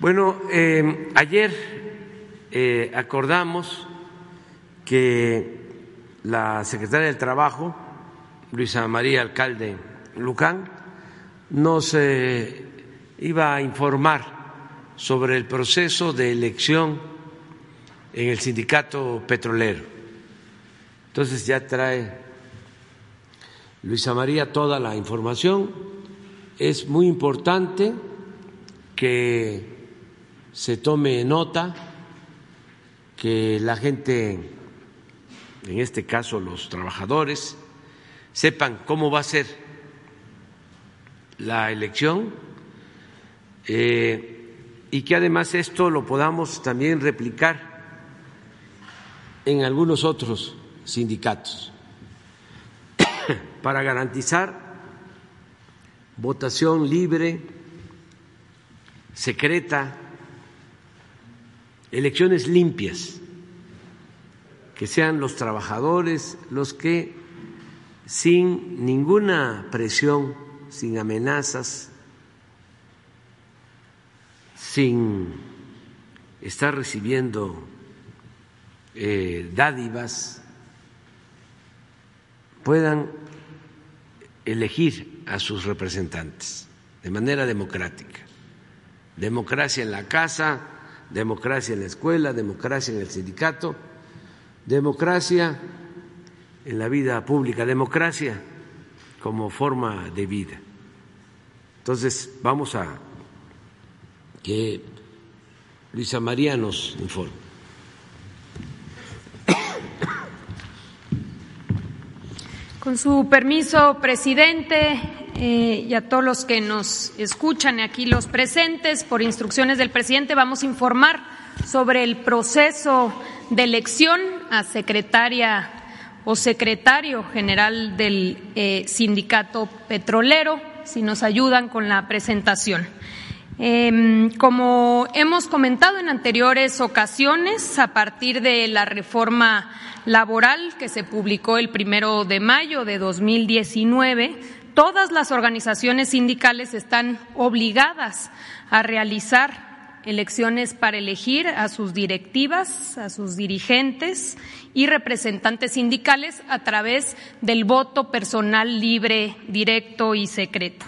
Bueno, eh, ayer eh, acordamos que la secretaria del Trabajo, Luisa María Alcalde Lucán, nos eh, iba a informar sobre el proceso de elección en el sindicato petrolero. Entonces ya trae Luisa María toda la información. Es muy importante que se tome nota, que la gente, en este caso los trabajadores, sepan cómo va a ser la elección eh, y que además esto lo podamos también replicar en algunos otros sindicatos. Para garantizar votación libre, secreta, elecciones limpias, que sean los trabajadores los que sin ninguna presión, sin amenazas, sin estar recibiendo eh, dádivas, puedan elegir a sus representantes de manera democrática. Democracia en la casa, democracia en la escuela, democracia en el sindicato, democracia en la vida pública, democracia como forma de vida. Entonces, vamos a que Luisa María nos informe. Con su permiso, presidente, eh, y a todos los que nos escuchan aquí, los presentes, por instrucciones del presidente, vamos a informar sobre el proceso de elección a secretaria o secretario general del eh, sindicato petrolero, si nos ayudan con la presentación. Em, como hemos comentado en anteriores ocasiones, a partir de la reforma laboral que se publicó el primero de mayo de 2019, todas las organizaciones sindicales están obligadas a realizar elecciones para elegir a sus directivas, a sus dirigentes y representantes sindicales a través del voto personal libre, directo y secreto.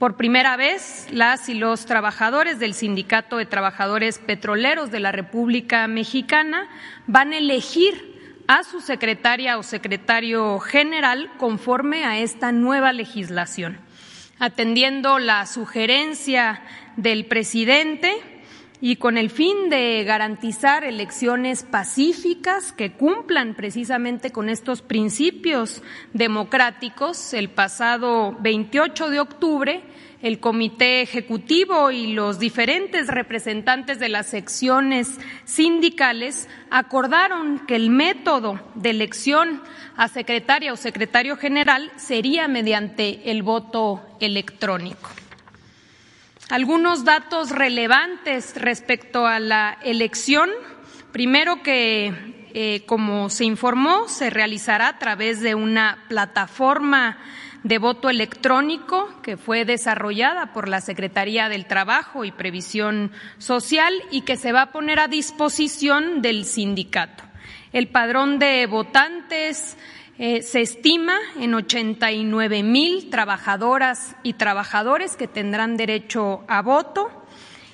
Por primera vez, las y los trabajadores del Sindicato de Trabajadores Petroleros de la República Mexicana van a elegir a su secretaria o secretario general conforme a esta nueva legislación. Atendiendo la sugerencia del presidente y con el fin de garantizar elecciones pacíficas que cumplan precisamente con estos principios democráticos, el pasado 28 de octubre el Comité Ejecutivo y los diferentes representantes de las secciones sindicales acordaron que el método de elección a secretaria o secretario general sería mediante el voto electrónico. Algunos datos relevantes respecto a la elección. Primero que, eh, como se informó, se realizará a través de una plataforma de voto electrónico que fue desarrollada por la Secretaría del Trabajo y Previsión Social y que se va a poner a disposición del sindicato. El padrón de votantes eh, se estima en 89 mil trabajadoras y trabajadores que tendrán derecho a voto.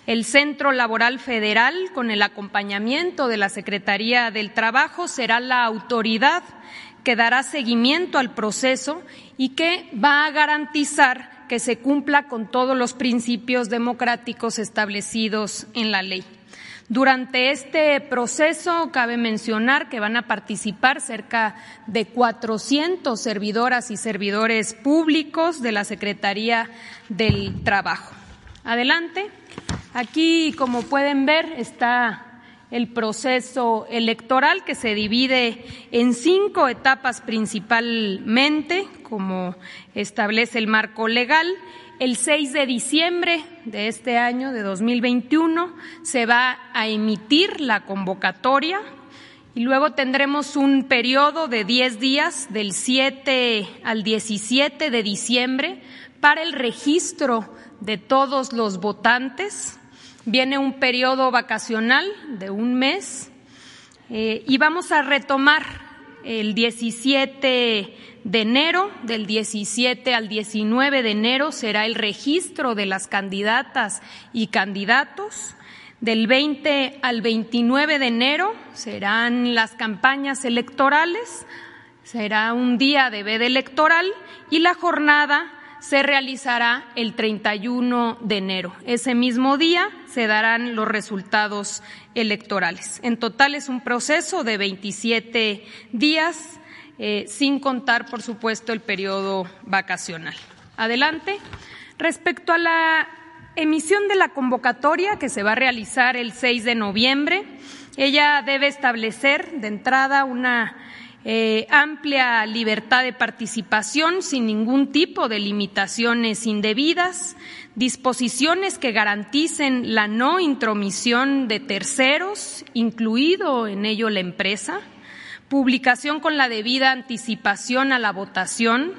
El Centro Laboral Federal, con el acompañamiento de la Secretaría del Trabajo, será la autoridad que dará seguimiento al proceso y que va a garantizar que se cumpla con todos los principios democráticos establecidos en la ley. Durante este proceso, cabe mencionar que van a participar cerca de 400 servidoras y servidores públicos de la Secretaría del Trabajo. Adelante. Aquí, como pueden ver, está el proceso electoral que se divide en cinco etapas principalmente, como establece el marco legal. El 6 de diciembre de este año, de 2021, se va a emitir la convocatoria y luego tendremos un periodo de 10 días, del 7 al 17 de diciembre, para el registro de todos los votantes. Viene un periodo vacacional de un mes eh, y vamos a retomar el 17 de enero, del 17 al 19 de enero será el registro de las candidatas y candidatos. Del 20 al 29 de enero serán las campañas electorales, será un día de veda electoral y la jornada se realizará el 31 de enero. Ese mismo día se darán los resultados electorales. En total es un proceso de 27 días, eh, sin contar, por supuesto, el periodo vacacional. Adelante. Respecto a la emisión de la convocatoria que se va a realizar el 6 de noviembre. Ella debe establecer de entrada una eh, amplia libertad de participación sin ningún tipo de limitaciones indebidas, disposiciones que garanticen la no intromisión de terceros, incluido en ello la empresa, publicación con la debida anticipación a la votación,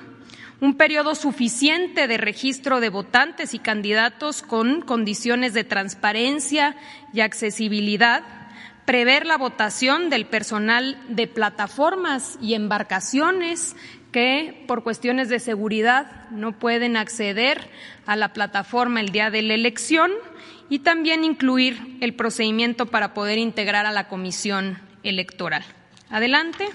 un periodo suficiente de registro de votantes y candidatos con condiciones de transparencia y accesibilidad, prever la votación del personal de plataformas y embarcaciones que por cuestiones de seguridad no pueden acceder a la plataforma el día de la elección y también incluir el procedimiento para poder integrar a la comisión electoral. Adelante.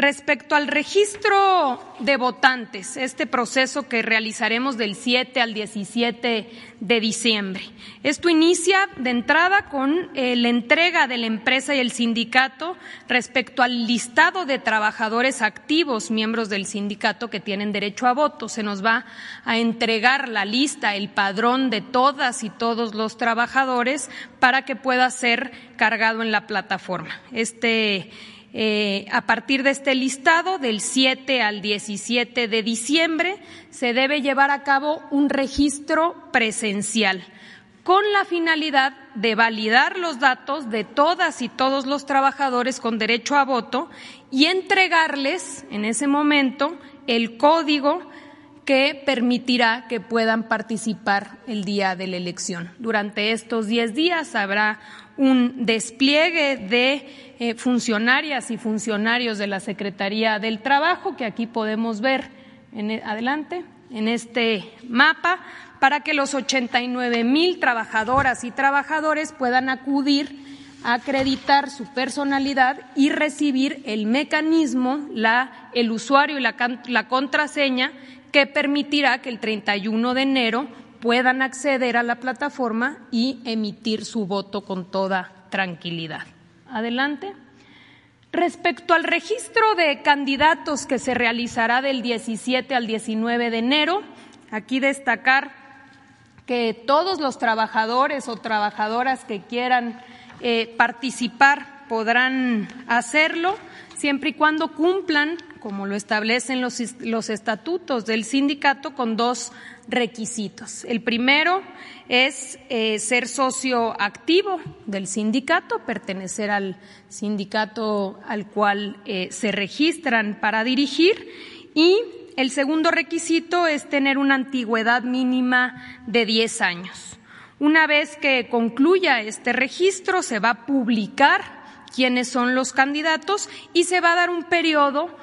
Respecto al registro de votantes, este proceso que realizaremos del 7 al 17 de diciembre. Esto inicia de entrada con eh, la entrega de la empresa y el sindicato respecto al listado de trabajadores activos, miembros del sindicato que tienen derecho a voto. Se nos va a entregar la lista, el padrón de todas y todos los trabajadores para que pueda ser cargado en la plataforma. Este eh, a partir de este listado, del 7 al 17 de diciembre, se debe llevar a cabo un registro presencial con la finalidad de validar los datos de todas y todos los trabajadores con derecho a voto y entregarles en ese momento el código que permitirá que puedan participar el día de la elección. Durante estos diez días habrá un despliegue de eh, funcionarias y funcionarios de la Secretaría del Trabajo, que aquí podemos ver e, adelante en este mapa, para que los 89 mil trabajadoras y trabajadores puedan acudir a acreditar su personalidad y recibir el mecanismo, la, el usuario y la, la contraseña que permitirá que el 31 de enero puedan acceder a la plataforma y emitir su voto con toda tranquilidad. Adelante. Respecto al registro de candidatos que se realizará del 17 al 19 de enero, aquí destacar que todos los trabajadores o trabajadoras que quieran eh, participar podrán hacerlo siempre y cuando cumplan, como lo establecen los, los estatutos del sindicato, con dos requisitos. El primero es eh, ser socio activo del sindicato, pertenecer al sindicato al cual eh, se registran para dirigir y el segundo requisito es tener una antigüedad mínima de 10 años. Una vez que concluya este registro, se va a publicar quiénes son los candidatos y se va a dar un periodo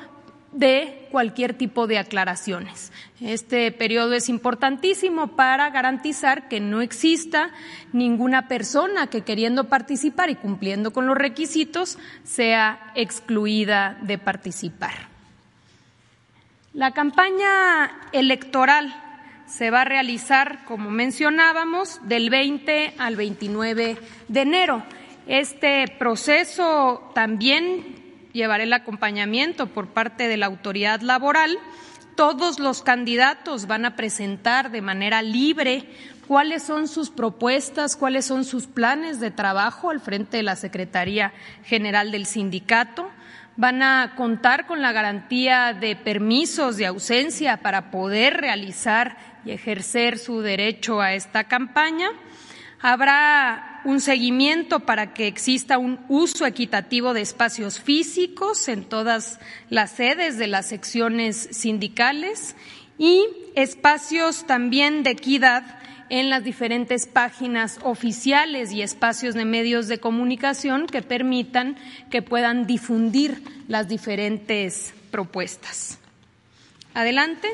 de cualquier tipo de aclaraciones. Este periodo es importantísimo para garantizar que no exista ninguna persona que queriendo participar y cumpliendo con los requisitos sea excluida de participar. La campaña electoral se va a realizar, como mencionábamos, del 20 al 29 de enero. Este proceso también llevará el acompañamiento por parte de la autoridad laboral. Todos los candidatos van a presentar de manera libre cuáles son sus propuestas, cuáles son sus planes de trabajo al frente de la Secretaría General del Sindicato. Van a contar con la garantía de permisos de ausencia para poder realizar y ejercer su derecho a esta campaña. Habrá un seguimiento para que exista un uso equitativo de espacios físicos en todas las sedes de las secciones sindicales y espacios también de equidad en las diferentes páginas oficiales y espacios de medios de comunicación que permitan que puedan difundir las diferentes propuestas. Adelante.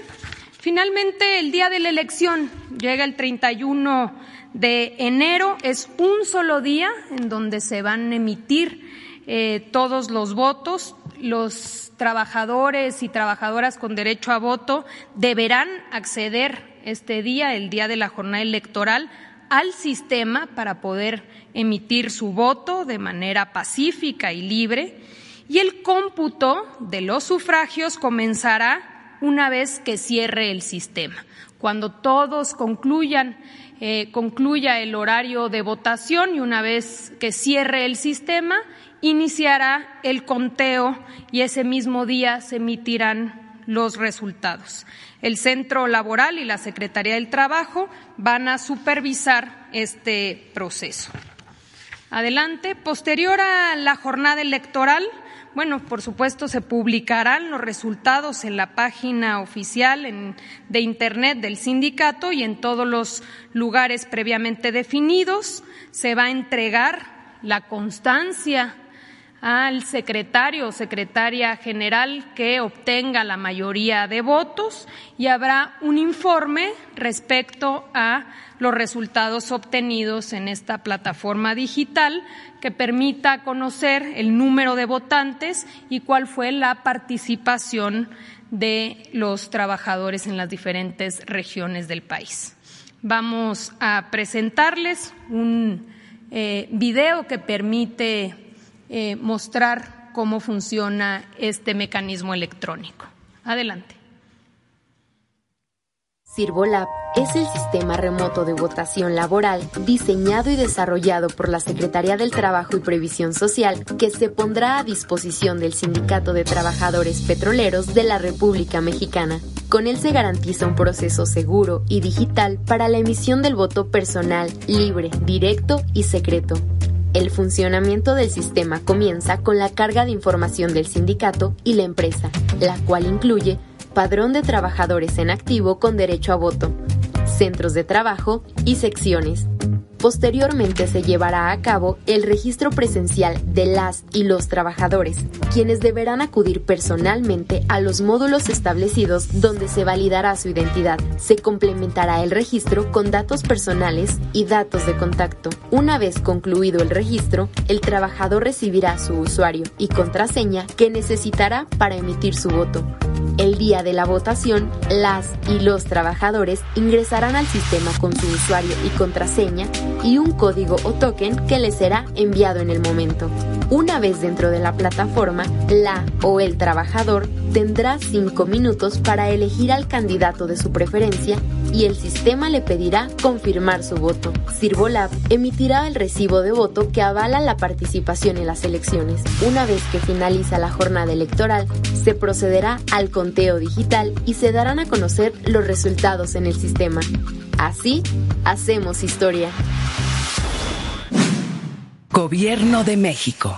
Finalmente, el día de la elección llega el 31 de enero. Es un solo día en donde se van a emitir eh, todos los votos. Los trabajadores y trabajadoras con derecho a voto deberán acceder este día, el día de la jornada electoral, al sistema para poder emitir su voto de manera pacífica y libre y el cómputo de los sufragios comenzará una vez que cierre el sistema. Cuando todos concluyan, eh, concluya el horario de votación y una vez que cierre el sistema, iniciará el conteo y ese mismo día se emitirán los resultados. El Centro Laboral y la Secretaría del Trabajo van a supervisar este proceso. Adelante. Posterior a la jornada electoral, bueno, por supuesto, se publicarán los resultados en la página oficial de Internet del sindicato y en todos los lugares previamente definidos. Se va a entregar la constancia al secretario o secretaria general que obtenga la mayoría de votos y habrá un informe respecto a los resultados obtenidos en esta plataforma digital que permita conocer el número de votantes y cuál fue la participación de los trabajadores en las diferentes regiones del país. Vamos a presentarles un eh, video que permite eh, mostrar cómo funciona este mecanismo electrónico. Adelante. Sirvolab es el sistema remoto de votación laboral diseñado y desarrollado por la Secretaría del Trabajo y Previsión Social que se pondrá a disposición del Sindicato de Trabajadores Petroleros de la República Mexicana. Con él se garantiza un proceso seguro y digital para la emisión del voto personal, libre, directo y secreto. El funcionamiento del sistema comienza con la carga de información del sindicato y la empresa, la cual incluye padrón de trabajadores en activo con derecho a voto, centros de trabajo y secciones, Posteriormente se llevará a cabo el registro presencial de las y los trabajadores, quienes deberán acudir personalmente a los módulos establecidos donde se validará su identidad. Se complementará el registro con datos personales y datos de contacto. Una vez concluido el registro, el trabajador recibirá su usuario y contraseña que necesitará para emitir su voto. El día de la votación, las y los trabajadores ingresarán al sistema con su usuario y contraseña y un código o token que les será enviado en el momento. Una vez dentro de la plataforma, la o el trabajador tendrá cinco minutos para elegir al candidato de su preferencia y el sistema le pedirá confirmar su voto. Sirvolab emitirá el recibo de voto que avala la participación en las elecciones. Una vez que finaliza la jornada electoral, se procederá al conteo digital y se darán a conocer los resultados en el sistema. Así, hacemos historia. Gobierno de México.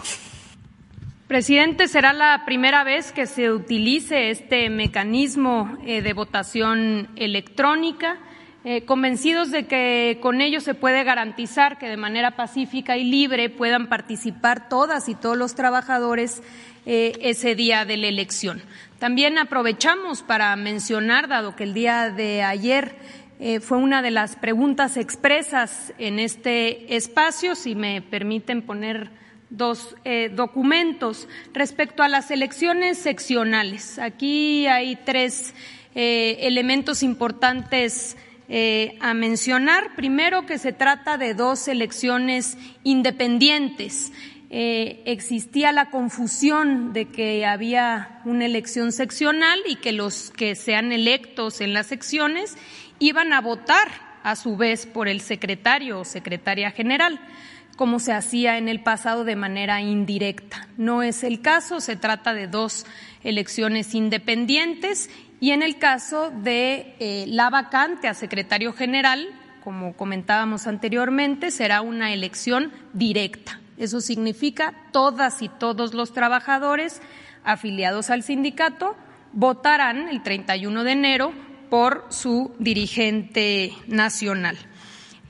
Presidente, será la primera vez que se utilice este mecanismo eh, de votación electrónica, eh, convencidos de que con ello se puede garantizar que de manera pacífica y libre puedan participar todas y todos los trabajadores eh, ese día de la elección. También aprovechamos para mencionar, dado que el día de ayer eh, fue una de las preguntas expresas en este espacio, si me permiten poner dos eh, documentos respecto a las elecciones seccionales. Aquí hay tres eh, elementos importantes a mencionar. Primero, que se trata de dos elecciones independientes. existía la confusión de que había una elección seccional y que los que sean electos en las secciones iban a votar a su vez por el secretario o secretaria general como se hacía en el pasado de manera indirecta. No es el caso, se trata de dos elecciones independientes y en el caso de eh, la vacante a secretario general, como comentábamos anteriormente, será una elección directa. Eso significa todas y todos los trabajadores afiliados al sindicato votarán el 31 de enero por su dirigente nacional.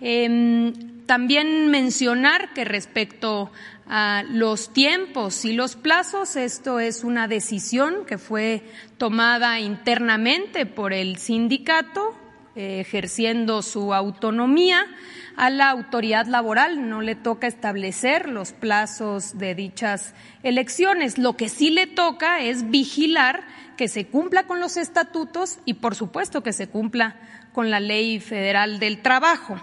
Em, también mencionar que respecto a los tiempos y los plazos, esto es una decisión que fue tomada internamente por el sindicato, eh, ejerciendo su autonomía. A la autoridad laboral no le toca establecer los plazos de dichas elecciones. Lo que sí le toca es vigilar que se cumpla con los estatutos y, por supuesto, que se cumpla con la ley federal del trabajo.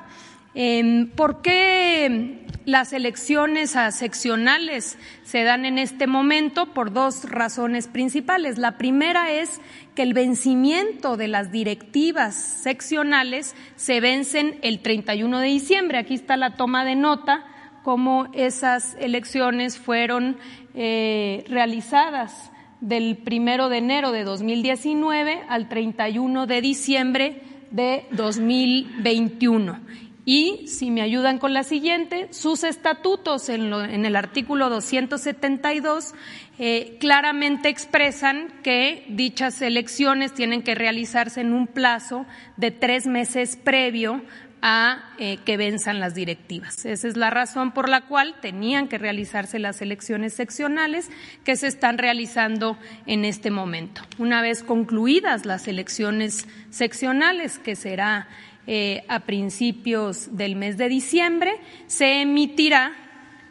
Em, ¿Por qué las elecciones a seccionales se dan en este momento? Por dos razones principales. La primera es que el vencimiento de las directivas seccionales se vencen el 31 de diciembre. Aquí está la toma de nota cómo esas elecciones fueron eh, realizadas del primero de enero de 2019 al 31 de diciembre de 2021 y, si me ayudan con la siguiente, sus estatutos en, el artículo 272 eh, claramente expresan que dichas elecciones tienen que realizarse en un plazo de tres meses previo a eh, que venzan las directivas. Esa es la razón por la cual tenían que realizarse las elecciones seccionales que se están realizando en este momento. Una vez concluidas las elecciones seccionales, que será eh, a principios del mes de diciembre, se emitirá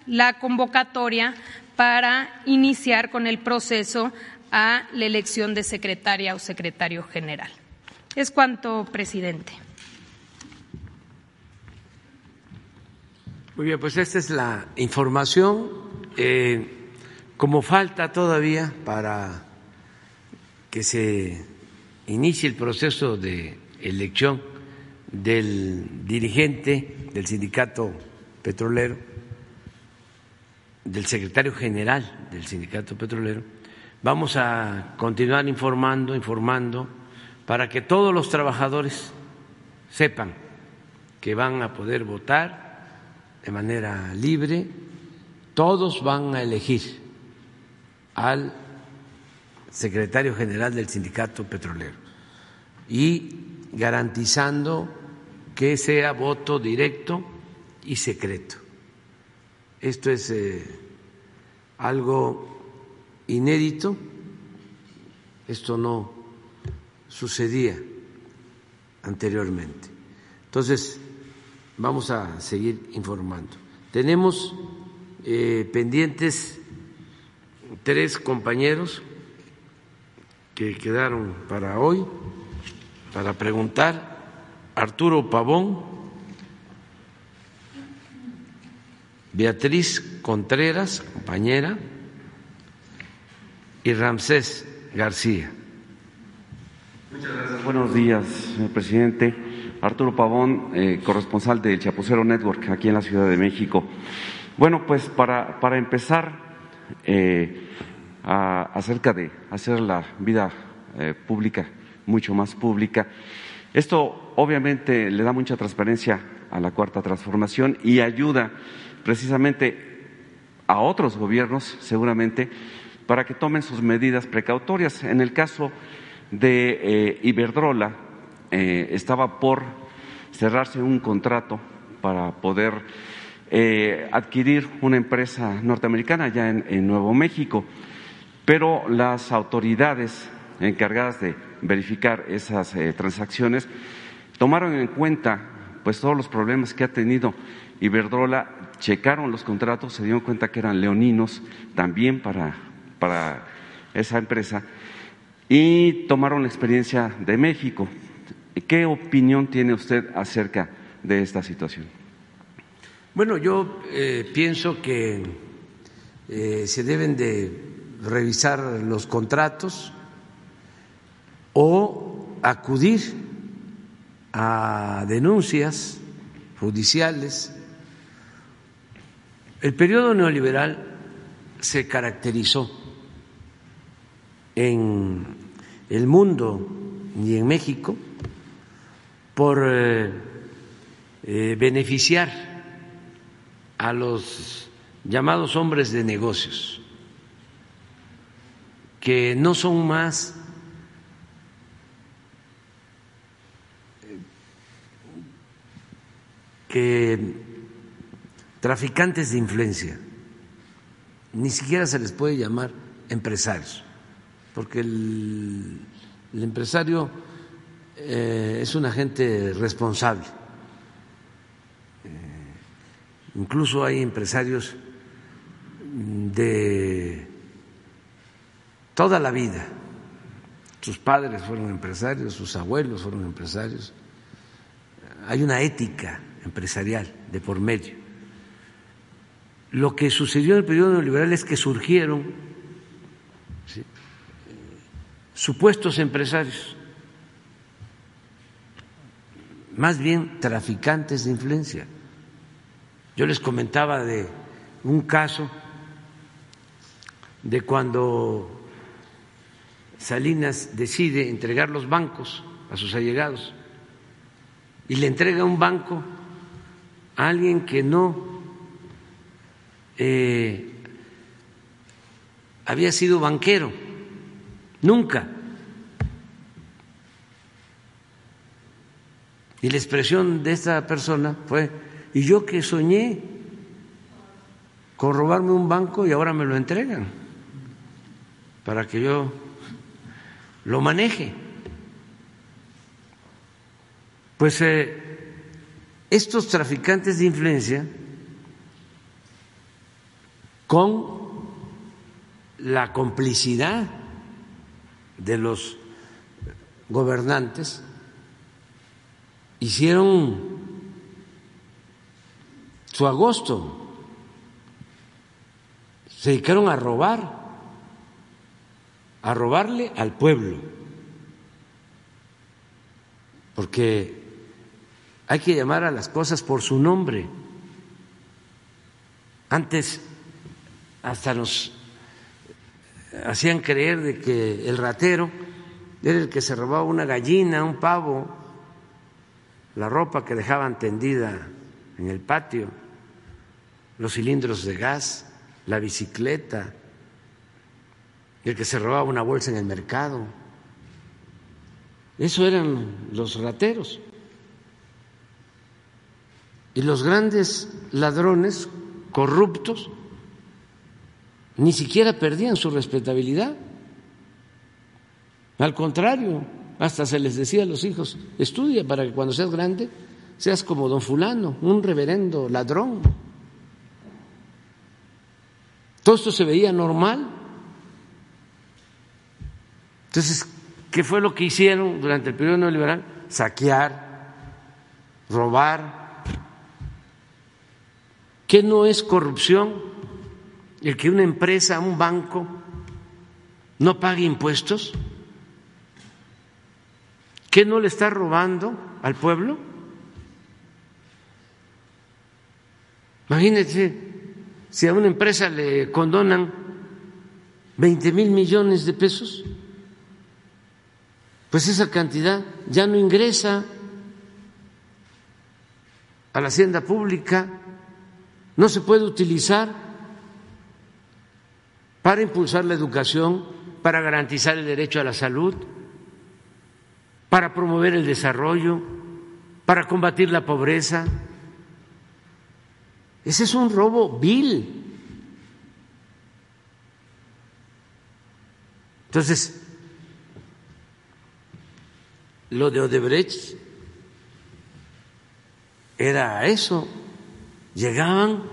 la convocatoria para iniciar con el proceso a la elección de secretaria o secretario general. Es cuanto, presidente. Muy bien, pues esta es la información. Eh, como falta todavía para que se inicie el proceso de elección del dirigente del sindicato petrolero, del secretario general del sindicato petrolero, vamos a continuar informando, informando, para que todos los trabajadores sepan que van a poder votar de manera libre, todos van a elegir al secretario general del sindicato petrolero. Y garantizando que sea voto directo y secreto. Esto es eh, algo inédito, esto no sucedía anteriormente. Entonces, vamos a seguir informando. Tenemos eh, pendientes tres compañeros que quedaron para hoy, para preguntar Arturo Pavón, Beatriz Contreras, compañera, y Ramsés García. Muchas gracias. Buenos días, señor presidente. Arturo Pavón, eh, corresponsal del Chapucero Network aquí en la Ciudad de México. Bueno, pues para, para empezar, eh, acerca de hacer la vida eh, pública mucho más pública, esto obviamente le da mucha transparencia a la cuarta transformación y ayuda precisamente a otros gobiernos, seguramente, para que tomen sus medidas precautorias. En el caso de eh, Iberdrola, eh, estaba por cerrarse un contrato para poder eh, adquirir una empresa norteamericana ya en Nuevo México, pero las autoridades encargadas de verificar esas transacciones, tomaron en cuenta pues todos los problemas que ha tenido Iberdrola, checaron los contratos, se dieron cuenta que eran leoninos también para, para esa empresa y tomaron la experiencia de México. ¿Qué opinión tiene usted acerca de esta situación? Bueno, yo eh, pienso que eh, se deben de revisar los contratos, o acudir a denuncias judiciales. El periodo neoliberal se caracterizó en el mundo y en México por eh, eh, beneficiar a los llamados hombres de negocios, que no son más que traficantes de influencia, ni siquiera se les puede llamar empresarios, porque el, empresario eh, es un agente responsable. Eh, incluso hay empresarios de toda la vida. Sus padres fueron empresarios, sus abuelos fueron empresarios. Hay una ética empresarial de por medio. Lo que sucedió en el periodo neoliberal es que surgieron supuestos empresarios, más bien traficantes de influencia. Yo les comentaba de un caso de cuando Salinas decide entregar los bancos a sus allegados y le entrega un banco alguien que no eh, había sido banquero, nunca. Y la expresión de esta persona fue, y yo que soñé con robarme un banco y ahora me lo entregan para que yo lo maneje. Pues eh, estos traficantes de influencia con la complicidad de los gobernantes hicieron su agosto, se dedicaron a robar, a robarle al pueblo, porque hay que llamar a las cosas por su nombre. Antes hasta nos hacían creer de que el ratero era el que se robaba una gallina, un pavo, la ropa que dejaban tendida en el patio, los cilindros de gas, la bicicleta, el que se robaba una bolsa en el mercado. Eso eran los rateros. Y los grandes ladrones corruptos ni siquiera perdían su respetabilidad. Al contrario, hasta se les decía a los hijos, estudia para que cuando seas grande seas como don fulano, un reverendo ladrón. Todo esto se veía normal. Entonces, ¿qué fue lo que hicieron durante el periodo neoliberal? Saquear, robar, ¿Qué no es corrupción el que una empresa, un banco, no pague impuestos? ¿Qué no le está robando al pueblo? Imagínense si a una empresa le condonan 20 mil millones de pesos, pues esa cantidad ya no ingresa a la hacienda pública no se puede utilizar para impulsar la educación, para garantizar el derecho a la salud, para promover el desarrollo, para combatir la pobreza. Ese es un robo vil. Entonces, lo de Odebrecht era eso, llegaban,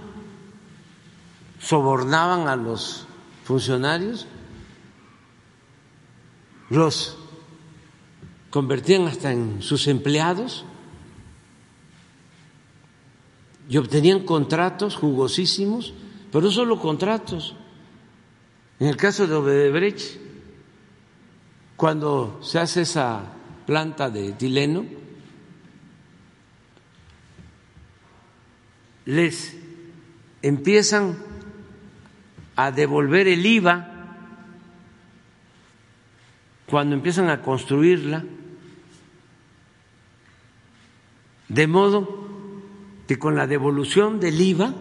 sobornaban a los funcionarios, los convertían hasta en sus empleados y obtenían contratos jugosísimos, pero no solo contratos. En el caso de Odebrecht, cuando se hace esa planta de etileno, les empiezan a devolver el IVA cuando empiezan a construirla, de modo que con la devolución del IVA,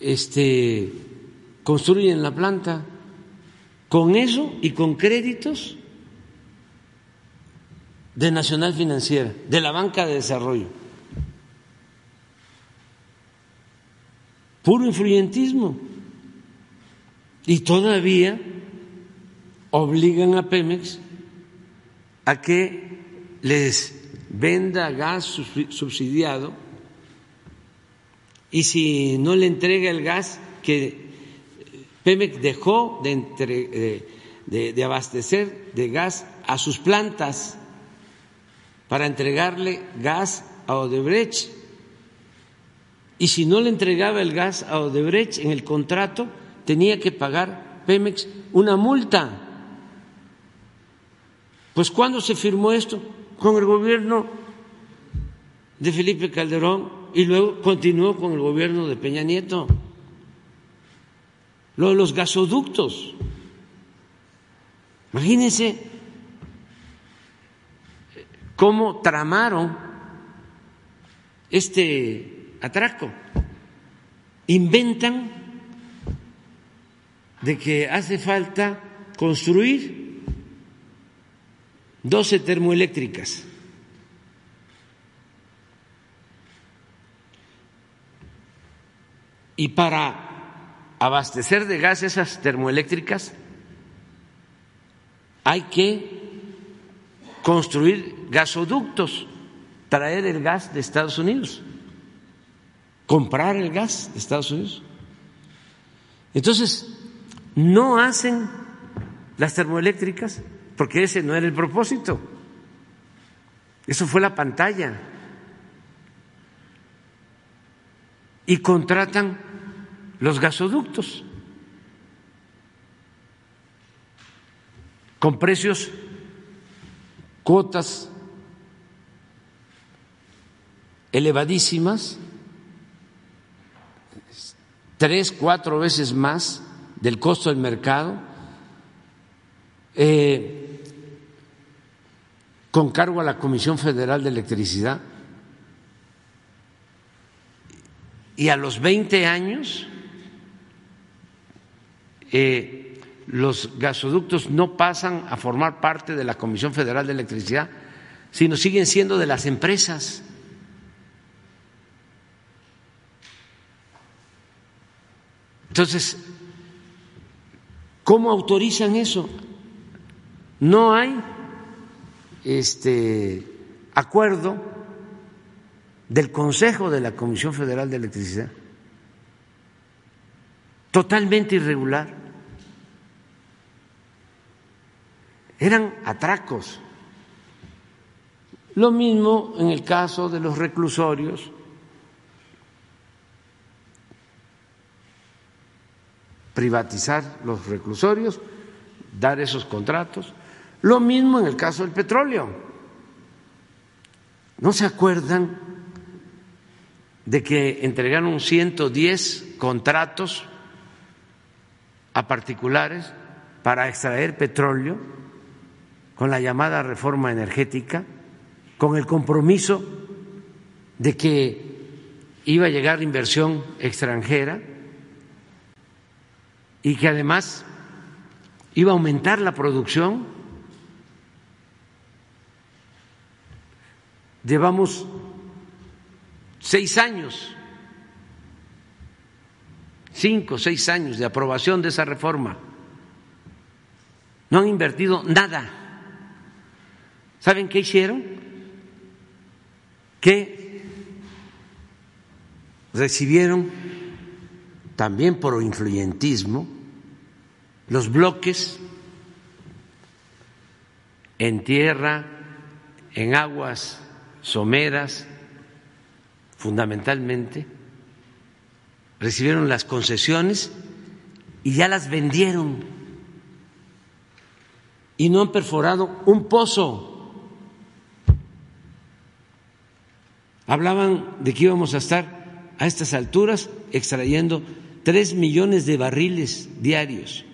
este, construyen la planta con eso y con créditos de Nacional Financiera, de la Banca de Desarrollo. Puro influyentismo. Y todavía obligan a Pemex a que les venda gas subsidiado y si no le entrega el gas que Pemex dejó de, de, abastecer de gas a sus plantas para entregarle gas a Odebrecht. Y si no le entregaba el gas a Odebrecht en el contrato, tenía que pagar Pemex una multa. Pues ¿cuándo se firmó esto? Con el gobierno de Felipe Calderón y luego continuó con el gobierno de Peña Nieto. Lo de los gasoductos. Imagínense cómo tramaron este atraco. Inventan de que hace falta construir 12 termoeléctricas. Y para abastecer de gas esas termoeléctricas hay que construir gasoductos, traer el gas de Estados Unidos, comprar el gas de Estados Unidos. Entonces, no hacen las termoeléctricas porque ese no era el propósito. Eso fue la pantalla. Y contratan los gasoductos con precios, cuotas elevadísimas, tres, cuatro veces más del costo del mercado, eh, con cargo a la Comisión Federal de Electricidad. Y a los 20 años, eh, los gasoductos no pasan a formar parte de la Comisión Federal de Electricidad, sino siguen siendo de las empresas. Entonces, ¿Cómo autorizan eso? No hay este acuerdo del Consejo de la Comisión Federal de Electricidad. Totalmente irregular. Eran atracos. Lo mismo en el caso de los reclusorios privatizar los reclusorios, dar esos contratos. Lo mismo en el caso del petróleo. ¿No se acuerdan de que entregaron 110 contratos a particulares para extraer petróleo con la llamada reforma energética, con el compromiso de que iba a llegar inversión extranjera? y que además iba a aumentar la producción. Llevamos seis años, cinco, seis años de aprobación de esa reforma. No han invertido nada. ¿Saben qué hicieron? Que recibieron también por influyentismo los bloques en tierra, en aguas someras, fundamentalmente, recibieron las concesiones y ya las vendieron y no han perforado un pozo. Hablaban de que íbamos a estar a estas alturas extrayendo tres millones de barriles diarios.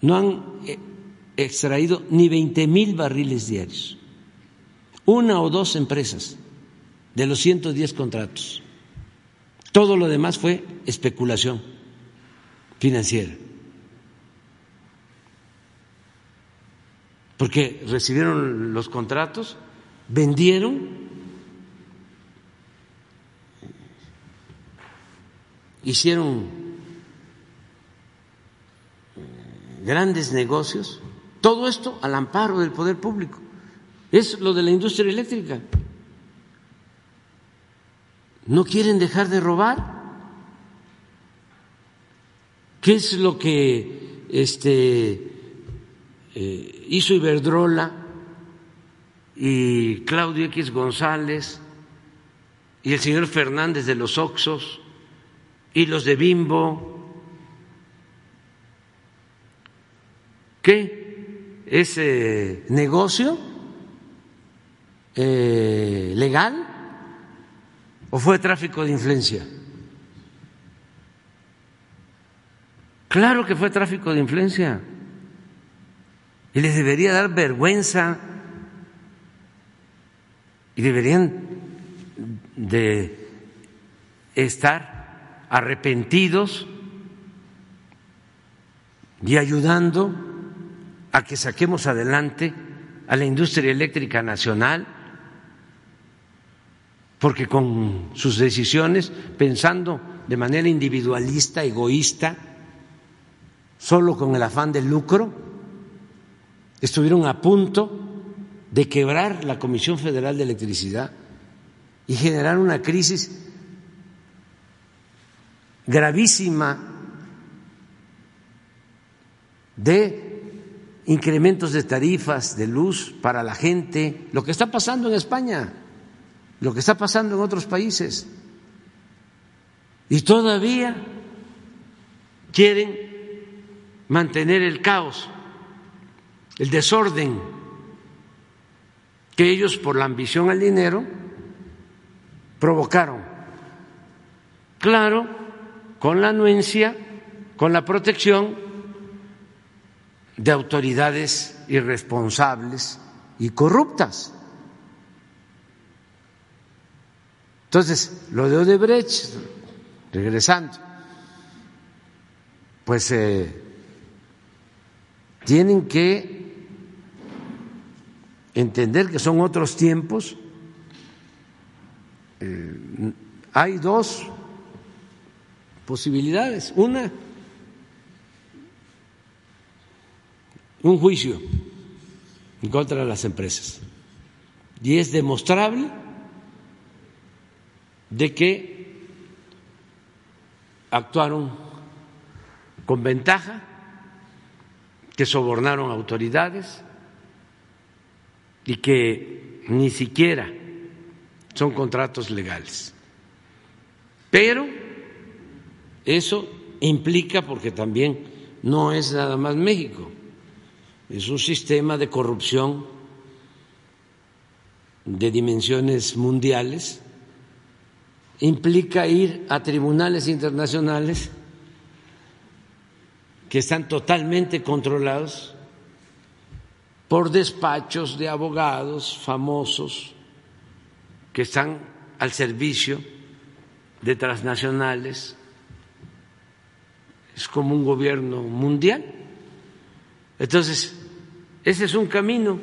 No han eh, extraído ni 20 mil barriles diarios. Una o dos empresas de los 110 contratos. Todo lo demás fue especulación financiera. Porque recibieron los contratos, vendieron hicieron grandes negocios, todo esto al amparo del poder público. Es lo de la industria eléctrica. No quieren dejar de robar. ¿Qué es lo que este, eh, hizo Iberdrola y Claudio X González y el señor Fernández de los Oxos? Y los de Bimbo. ¿Qué? ¿Ese negocio eh, legal o fue tráfico de influencia? Claro que fue tráfico de influencia y les debería dar vergüenza y deberían de estar arrepentidos y ayudando a que saquemos adelante a la industria eléctrica nacional, porque con sus decisiones, pensando de manera individualista, egoísta, solo con el afán del lucro, estuvieron a punto de quebrar la Comisión Federal de Electricidad y generar una crisis gravísima de incrementos de tarifas de luz para la gente, lo que está pasando en España, lo que está pasando en otros países. Y todavía quieren mantener el caos, el desorden que ellos por la ambición al dinero provocaron. Claro, con la anuencia, con la protección de autoridades irresponsables y corruptas. Entonces, lo de Odebrecht, regresando, pues eh, tienen que entender que son otros tiempos. Eh, hay dos posibilidades. Una, un juicio en contra de las empresas. Y es demostrable de que actuaron con ventaja, que sobornaron autoridades y que ni siquiera son contratos legales. Pero eso implica, porque también no es nada más México, es un sistema de corrupción de dimensiones mundiales, implica ir a tribunales internacionales que están totalmente controlados por despachos de abogados famosos que están al servicio de transnacionales es como un gobierno mundial. Entonces, ese es un camino,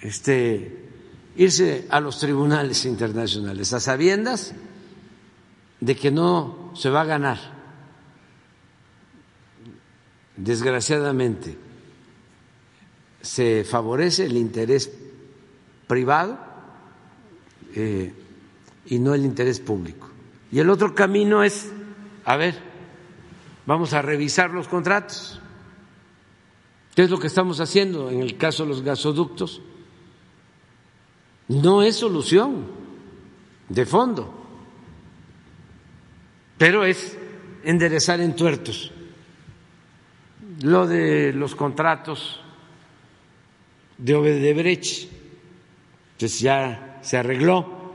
este, irse a los tribunales internacionales a sabiendas de que no se va a ganar. Desgraciadamente, se favorece el interés privado eh, y no el interés público. Y el otro camino es a ver, vamos a revisar los contratos. ¿Qué es lo que estamos haciendo en el caso de los gasoductos? No es solución de fondo, pero es enderezar en tuertos. Lo de los contratos de Obedebrecht Entonces ya se arregló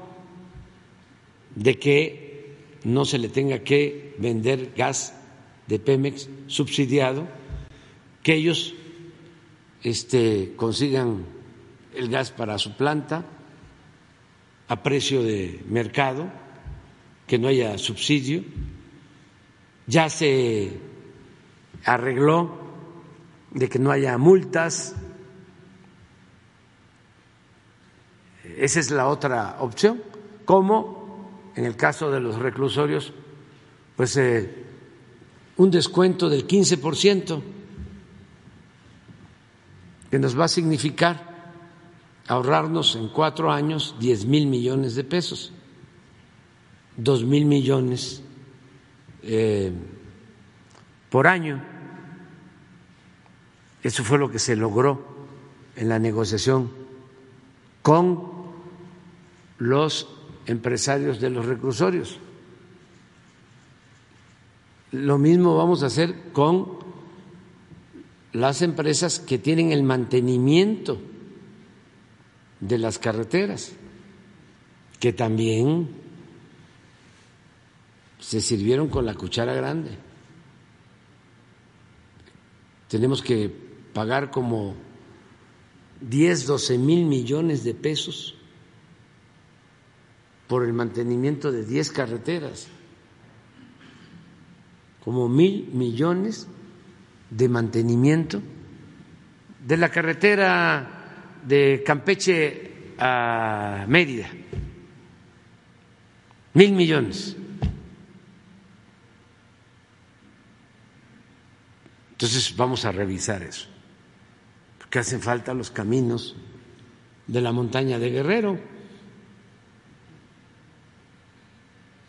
de que no se le tenga que vender gas de Pemex subsidiado, que ellos este, consigan el gas para su planta a precio de mercado, que no haya subsidio. Ya se arregló de que no haya multas Esa es la otra opción. Como en el caso de los reclusorios, pues eh, un descuento del 15% que nos va a significar ahorrarnos en cuatro años 10 mil millones de pesos, dos mil millones eh, por año. Eso fue lo que se logró en la negociación con los empresarios de los reclusorios. Lo mismo vamos a hacer con las empresas que tienen el mantenimiento de las carreteras, que también se sirvieron con la cuchara grande. Tenemos que pagar como 10, 12 mil millones de pesos por el mantenimiento de 10 carreteras, como mil millones de mantenimiento de la carretera de Campeche a Mérida, mil millones. Entonces vamos a revisar eso, porque hacen falta los caminos de la montaña de Guerrero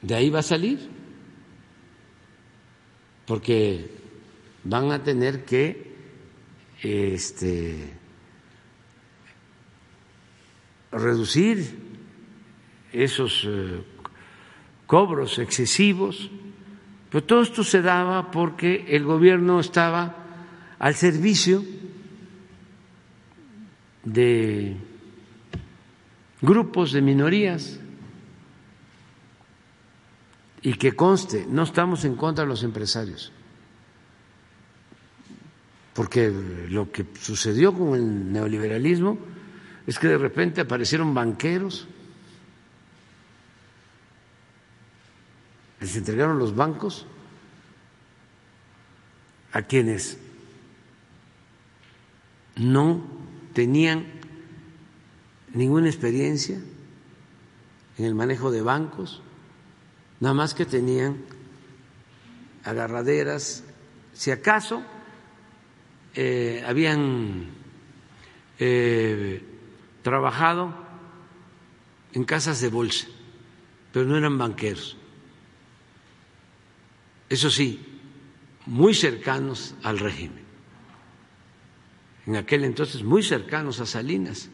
de ahí va a salir, porque van a tener que este, reducir esos eh, cobros excesivos, pero todo esto se daba porque el gobierno estaba al servicio de grupos de minorías y que conste, no estamos en contra de los empresarios, porque lo que sucedió con el neoliberalismo es que de repente aparecieron banqueros, les entregaron los bancos a quienes no tenían ninguna experiencia en el manejo de bancos, nada más que tenían agarraderas, si acaso eh, habían eh, trabajado en casas de bolsa, pero no eran banqueros. Eso sí, muy cercanos al régimen. En aquel entonces muy cercanos a Salinas.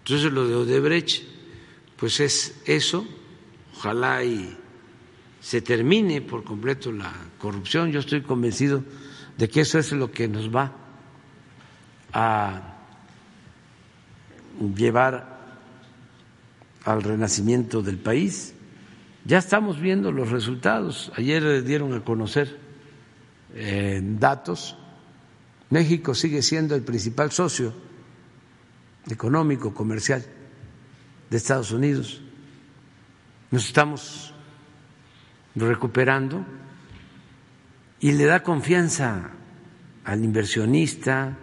Entonces lo de Odebrecht pues es eso, ojalá y se termine por completo la corrupción. Yo estoy convencido de que eso es lo que nos va a llevar al renacimiento del país. Ya estamos viendo los resultados. Ayer dieron a conocer eh, datos. México sigue siendo el principal socio económico, comercial de Estados Unidos. Nos estamos recuperando y le da confianza al inversionista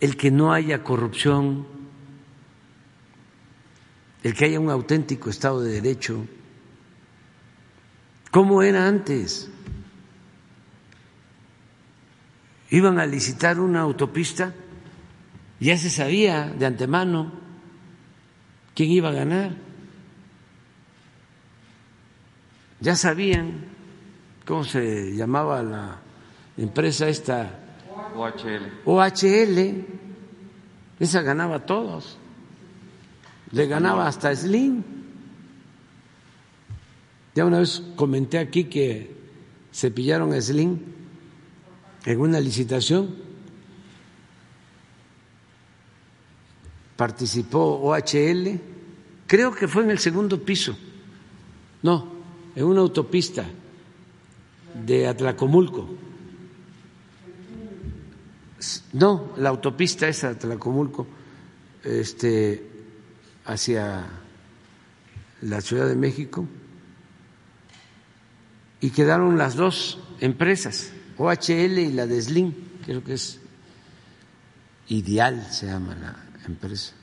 el que no haya corrupción, el que haya un auténtico Estado de Derecho. ¿Cómo era antes? Iban a licitar una autopista, ya se sabía de antemano quién iba a ganar. Ya sabían cómo se llamaba la empresa esta. OHL. OHL. Esa ganaba a todos. Le ganaba hasta Slim. Ya una vez comenté aquí que se pillaron a Slim en una licitación participó OHL, creo que fue en el segundo piso, no, en una autopista de Atlacomulco. No, la autopista de Atlacomulco, este, hacia la Ciudad de México, y quedaron las dos empresas, OHL y la de Slim, creo que es Ideal, se llama la empresa.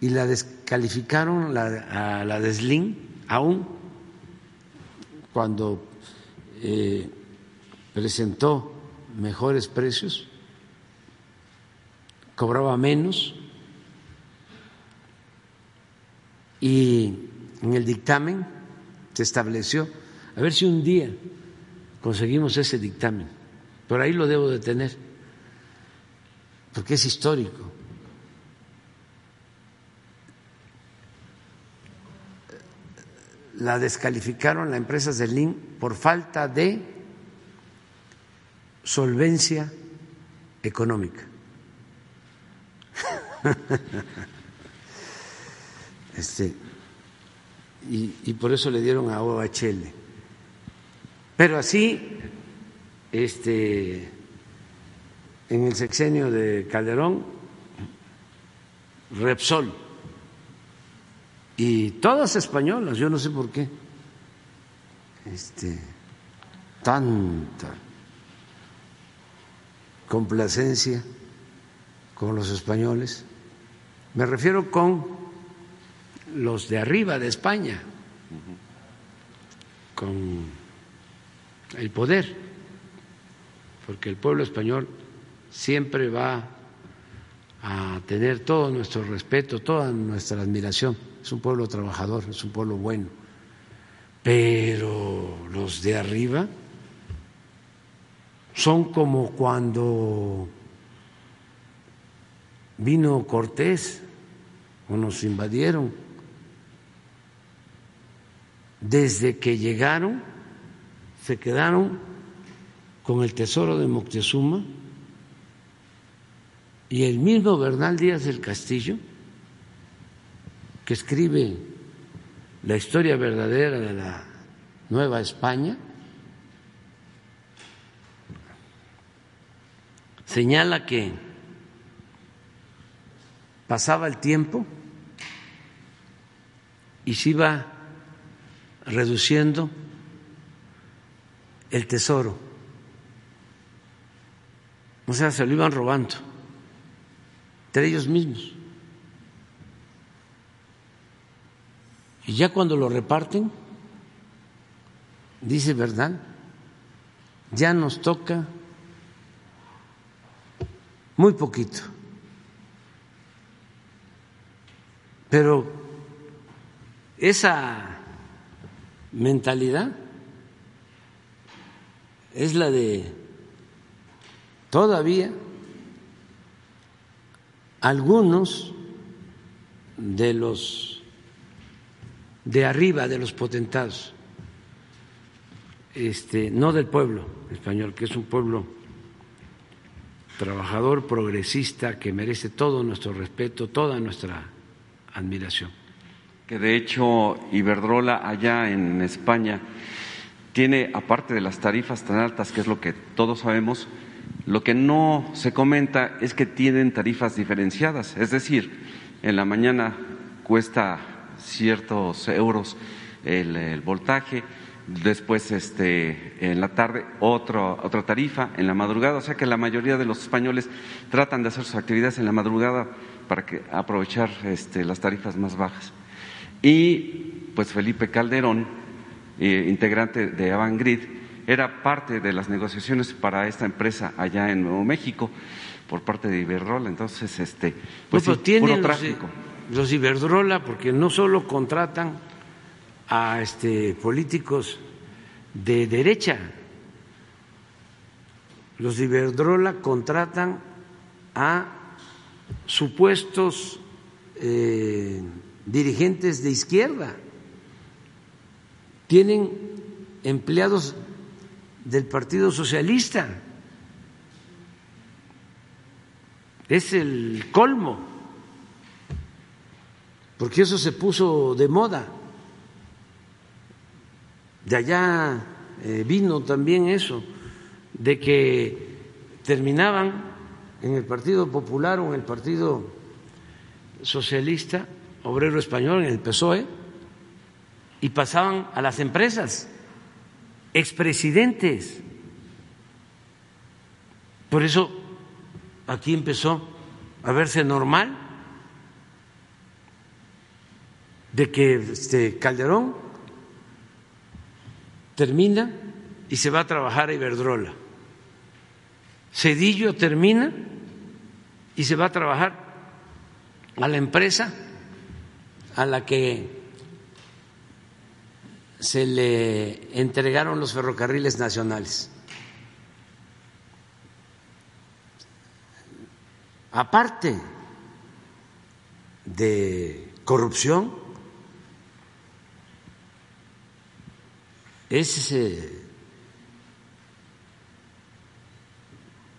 Y la descalificaron a la de Slim aún cuando eh, presentó mejores precios, cobraba menos y en el dictamen se estableció, a ver si un día conseguimos ese dictamen, por ahí lo debo de tener, porque es histórico. La descalificaron la empresa Zelín por falta de solvencia económica. Este, y, por eso le dieron a OHL. Pero así, este, en el sexenio de Calderón, Repsol, y todas españolas, yo no sé por qué, este, tanta complacencia con los españoles. Me refiero con los de arriba de España, con el poder, porque el pueblo español siempre va a tener todo nuestro respeto, toda nuestra admiración. Es un pueblo trabajador, es un pueblo bueno. Pero los de arriba son como cuando vino Cortés o nos invadieron desde que llegaron, se quedaron con el tesoro de Moctezuma y el mismo Bernal Díaz del Castillo, que escribe la historia verdadera de la Nueva España, señala que pasaba el tiempo y se iba reduciendo el tesoro. O sea, se lo iban robando entre ellos mismos. Y ya cuando lo reparten, dice verdad, ya nos toca muy poquito. Pero esa mentalidad es la de todavía algunos de los de arriba, de los potentados, este, no del pueblo español, que es un pueblo trabajador, progresista, que merece todo nuestro respeto, toda nuestra admiración. Que de hecho Iberdrola allá en España tiene, aparte de las tarifas tan altas, que es lo que todos sabemos, lo que no se comenta es que tienen tarifas diferenciadas, es decir, en la mañana cuesta ciertos euros el, voltaje, después este, en la tarde otro, otra tarifa, en la madrugada, o sea que la mayoría de los españoles tratan de hacer sus actividades en la madrugada para que, aprovechar este, las tarifas más bajas. Y pues Felipe Calderón, eh, integrante de Avangrid, era parte de las negociaciones para esta empresa allá en Nuevo México por parte de Iberdrola. Entonces, este, pues, pues tienen tráfico. Los, Iberdrola, porque no solo contratan a este, políticos de derecha, los Iberdrola contratan a supuestos eh, dirigentes de izquierda, tienen empleados del Partido Socialista. es el colmo, porque eso se puso de moda. De allá eh, vino también eso, de que terminaban en el Partido Popular o en el Partido Socialista Obrero Español, en el PSOE, y pasaban a las empresas, expresidentes. Por eso aquí empezó a verse normal de que este Calderón termina y se va a trabajar a Iberdrola. Cedillo termina y se va a trabajar a la empresa a la que se le entregaron los ferrocarriles nacionales. Aparte de corrupción, es eh,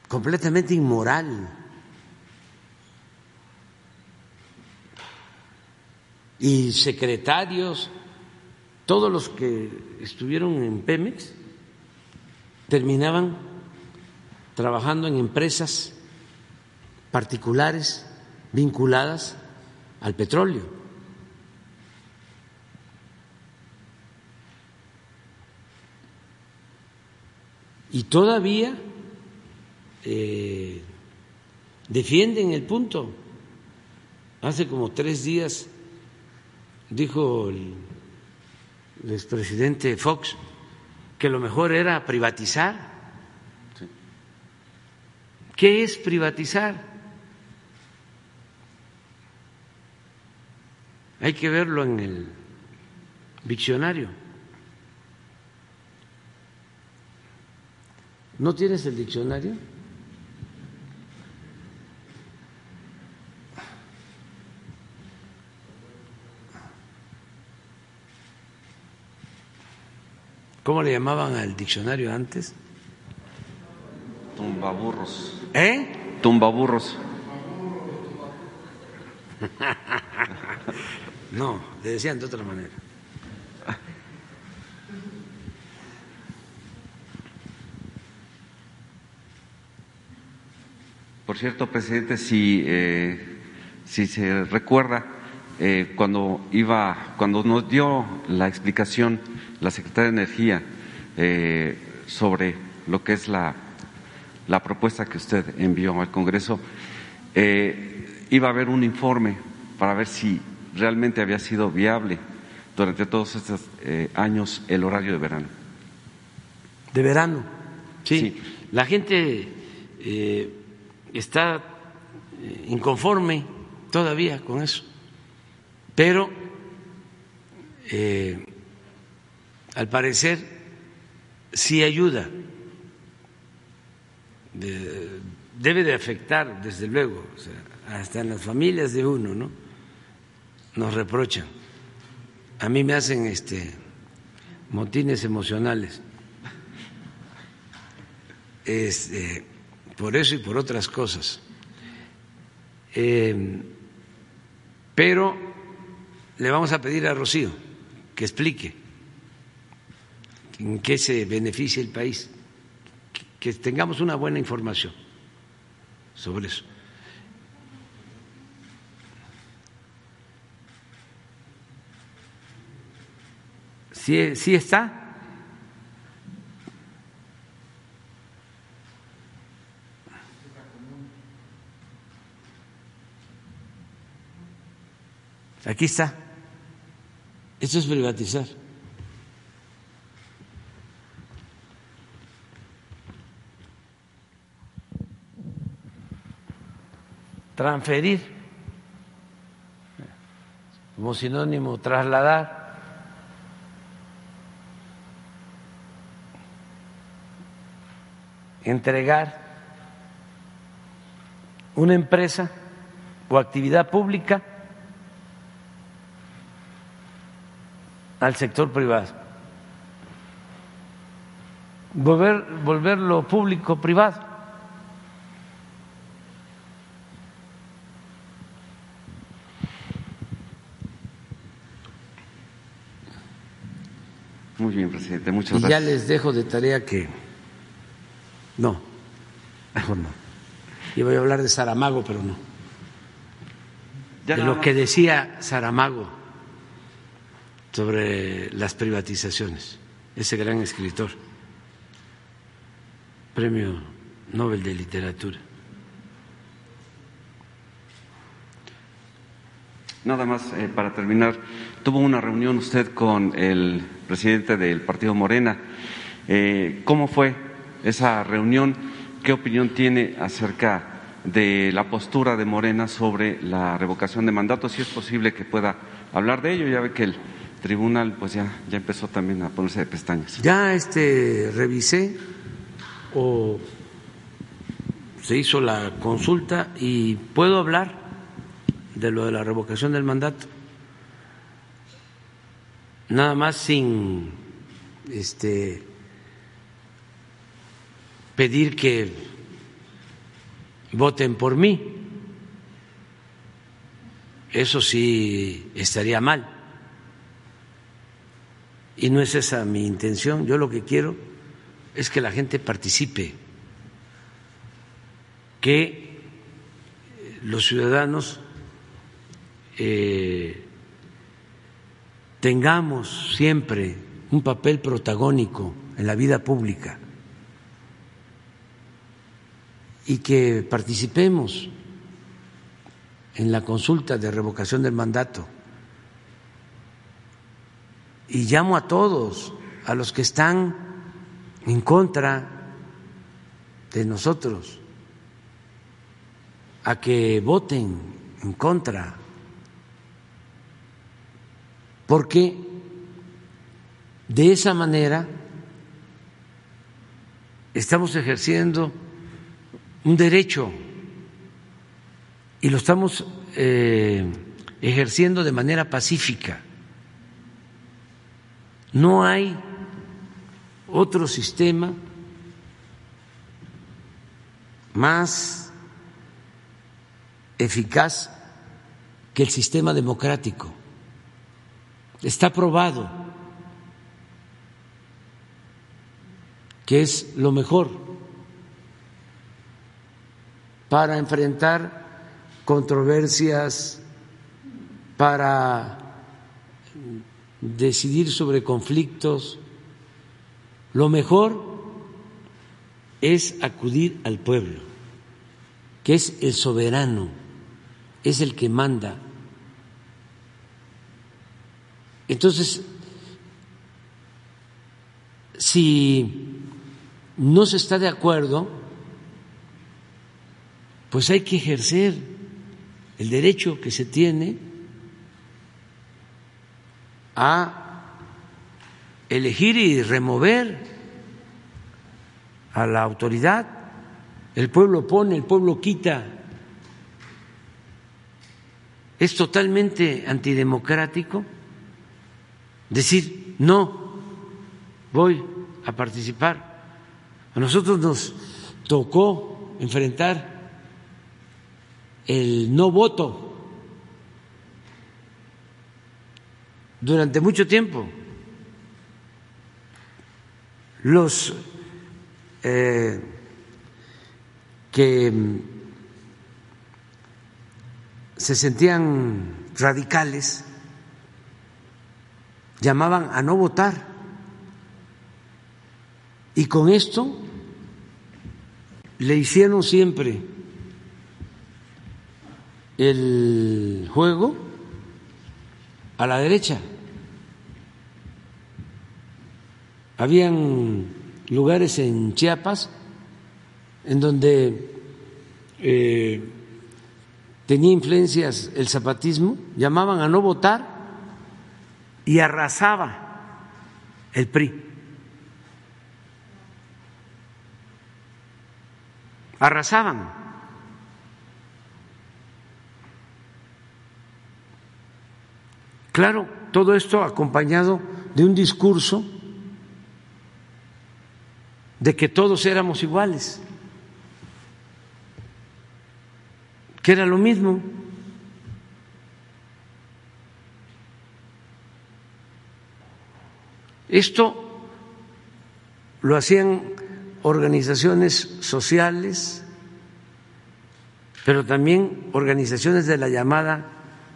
completamente inmoral. Y secretarios, todos los que estuvieron en Pemex, terminaban trabajando en empresas particulares vinculadas al petróleo. Y todavía eh, defienden el punto. Hace como tres días dijo el, el expresidente Fox que lo mejor era privatizar. ¿Qué es privatizar? Hay que verlo en el diccionario. ¿No tienes el diccionario? ¿Cómo le llamaban al diccionario antes? Tumbaburros. ¿Eh? Tumbaburros. no, le decían de otra manera. Por cierto, presidente, si, eh, si se recuerda, eh, cuando iba, cuando nos dio la explicación la Secretaría de Energía eh, sobre lo que es la, la, propuesta que usted envió al Congreso, eh, iba a haber un informe para ver si realmente había sido viable durante todos estos eh, años el horario de verano. De verano, sí. La gente está inconforme todavía con eso, pero al parecer sí ayuda, debe de afectar, desde luego, hasta en las familias de uno, ¿no? Nos reprochan. A mí me hacen este motines emocionales. Este, por eso y por otras cosas. Eh, pero le vamos a pedir a Rocío que explique en qué se beneficia el país, que tengamos una buena información sobre eso. ¿Sí, sí está? Aquí está. Esto es privatizar. transferir, como sinónimo trasladar. entregar una empresa o actividad pública al sector privado, volver, volverlo público privado. Muy bien, presidente, muchas y gracias. Ya les dejo de tarea que no, mejor no. Yo voy a hablar de Saramago, pero no. De lo que decía Saramago sobre las privatizaciones, ese gran escritor, premio Nobel de Literatura. Nada más eh, para terminar, tuvo una reunión usted con el presidente del partido Morena. Eh, ¿Cómo fue esa reunión? ¿Qué opinión tiene acerca de la postura de Morena sobre la revocación de mandato? Si es posible que pueda hablar de ello, ya ve que el tribunal pues ya, ya empezó también a ponerse de pestañas. Ya este revisé o se hizo la consulta y puedo hablar de lo de la revocación del mandato. Nada más sin este pedir que voten por mí. Eso sí estaría mal. Y no es esa mi intención. Yo lo que quiero es que la gente participe, que los ciudadanos eh, tengamos siempre un papel protagónico en la vida pública y que participemos en la consulta de revocación del mandato. Y llamo a todos, a los que están en contra de nosotros, a que voten en contra, porque de esa manera estamos ejerciendo un derecho y lo estamos eh, ejerciendo de manera pacífica. No hay otro sistema más eficaz que el sistema democrático. Está probado que es lo mejor para enfrentar controversias, para decidir sobre conflictos. Lo mejor es acudir al pueblo, que es el soberano, es el que manda. Entonces, si no se está de acuerdo, pues hay que ejercer el derecho que se tiene a elegir y remover a la autoridad. El pueblo pone, el pueblo quita. Es totalmente antidemocrático decir, no, voy a participar. A nosotros nos tocó enfrentar el no voto durante mucho tiempo. Los eh, que se sentían radicales llamaban a no votar. Y con esto le hicieron siempre el juego a la derecha. Habían lugares en Chiapas en donde eh, tenía influencias el zapatismo, llamaban a no votar y arrasaba el PRI. Arrasaban. Claro, todo esto acompañado de un discurso de que todos éramos iguales, que era lo mismo. Esto lo hacían organizaciones sociales, pero también organizaciones de la llamada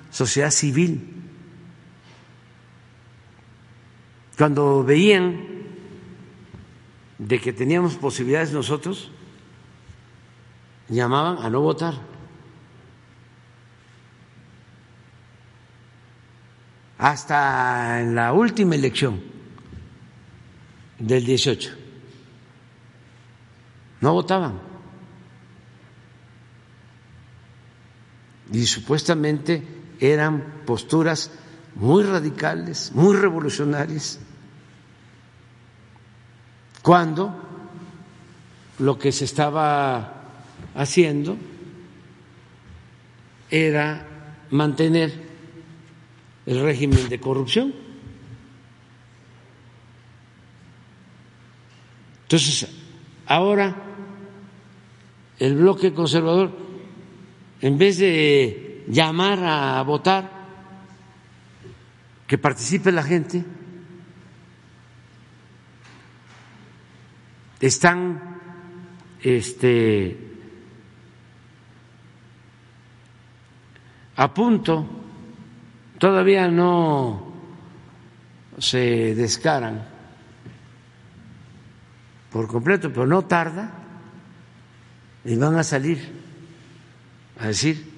sociedad civil. Cuando veían de que teníamos posibilidades nosotros, llamaban a no votar. Hasta en la última elección del 18. No votaban. Y supuestamente eran posturas muy radicales, muy revolucionarias, cuando lo que se estaba haciendo era mantener el régimen de corrupción. Entonces, ahora el bloque conservador, en vez de llamar a votar, que participe la gente, están este, a punto, todavía no se descaran por completo, pero no tarda y van a salir a decir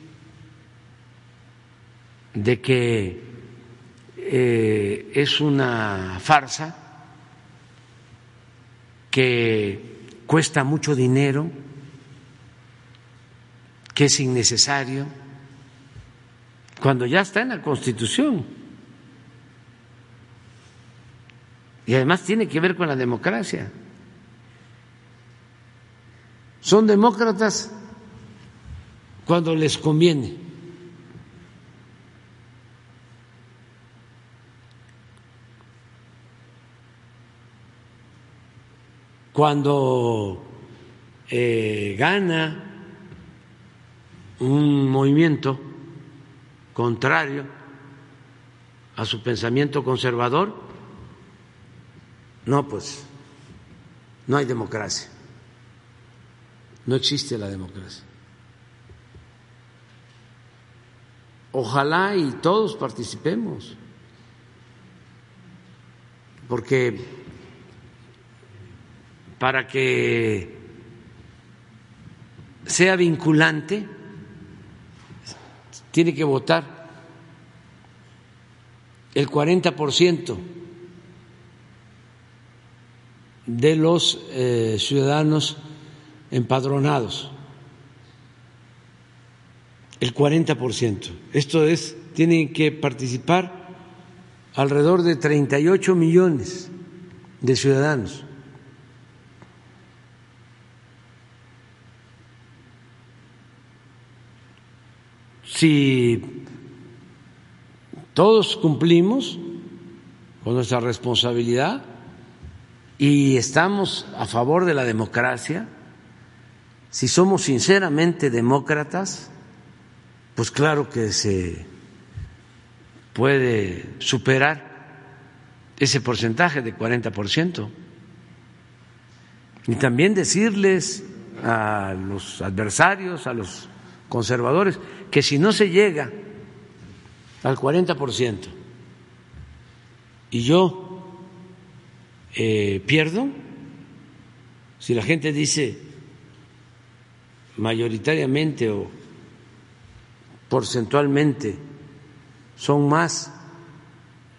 de que eh, es una farsa, que cuesta mucho dinero, que es innecesario, cuando ya está en la Constitución. Y además tiene que ver con la democracia. Son demócratas cuando les conviene. Cuando eh, gana un movimiento contrario a su pensamiento conservador, no, pues no hay democracia. No existe la democracia. Ojalá y todos participemos, porque para que sea vinculante, tiene que votar el 40% de los eh, ciudadanos empadronados, el 40%. Esto es, tienen que participar alrededor de 38 millones de ciudadanos. Si todos cumplimos con nuestra responsabilidad y estamos a favor de la democracia, si somos sinceramente demócratas, pues claro que se puede superar ese porcentaje de 40%. Y también decirles a los adversarios, a los conservadores, que si no se llega al 40% y yo eh, pierdo, si la gente dice mayoritariamente o porcentualmente son más